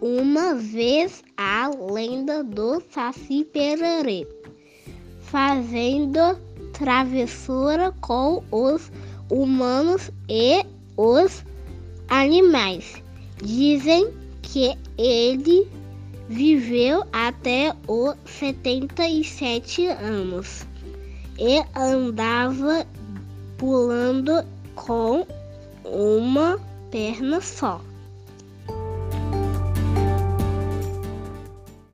uma vez a lenda do Saci Pererê, fazendo travessura com os humanos e os animais. Dizem que ele viveu até os 77 anos e andava pulando com uma perna só.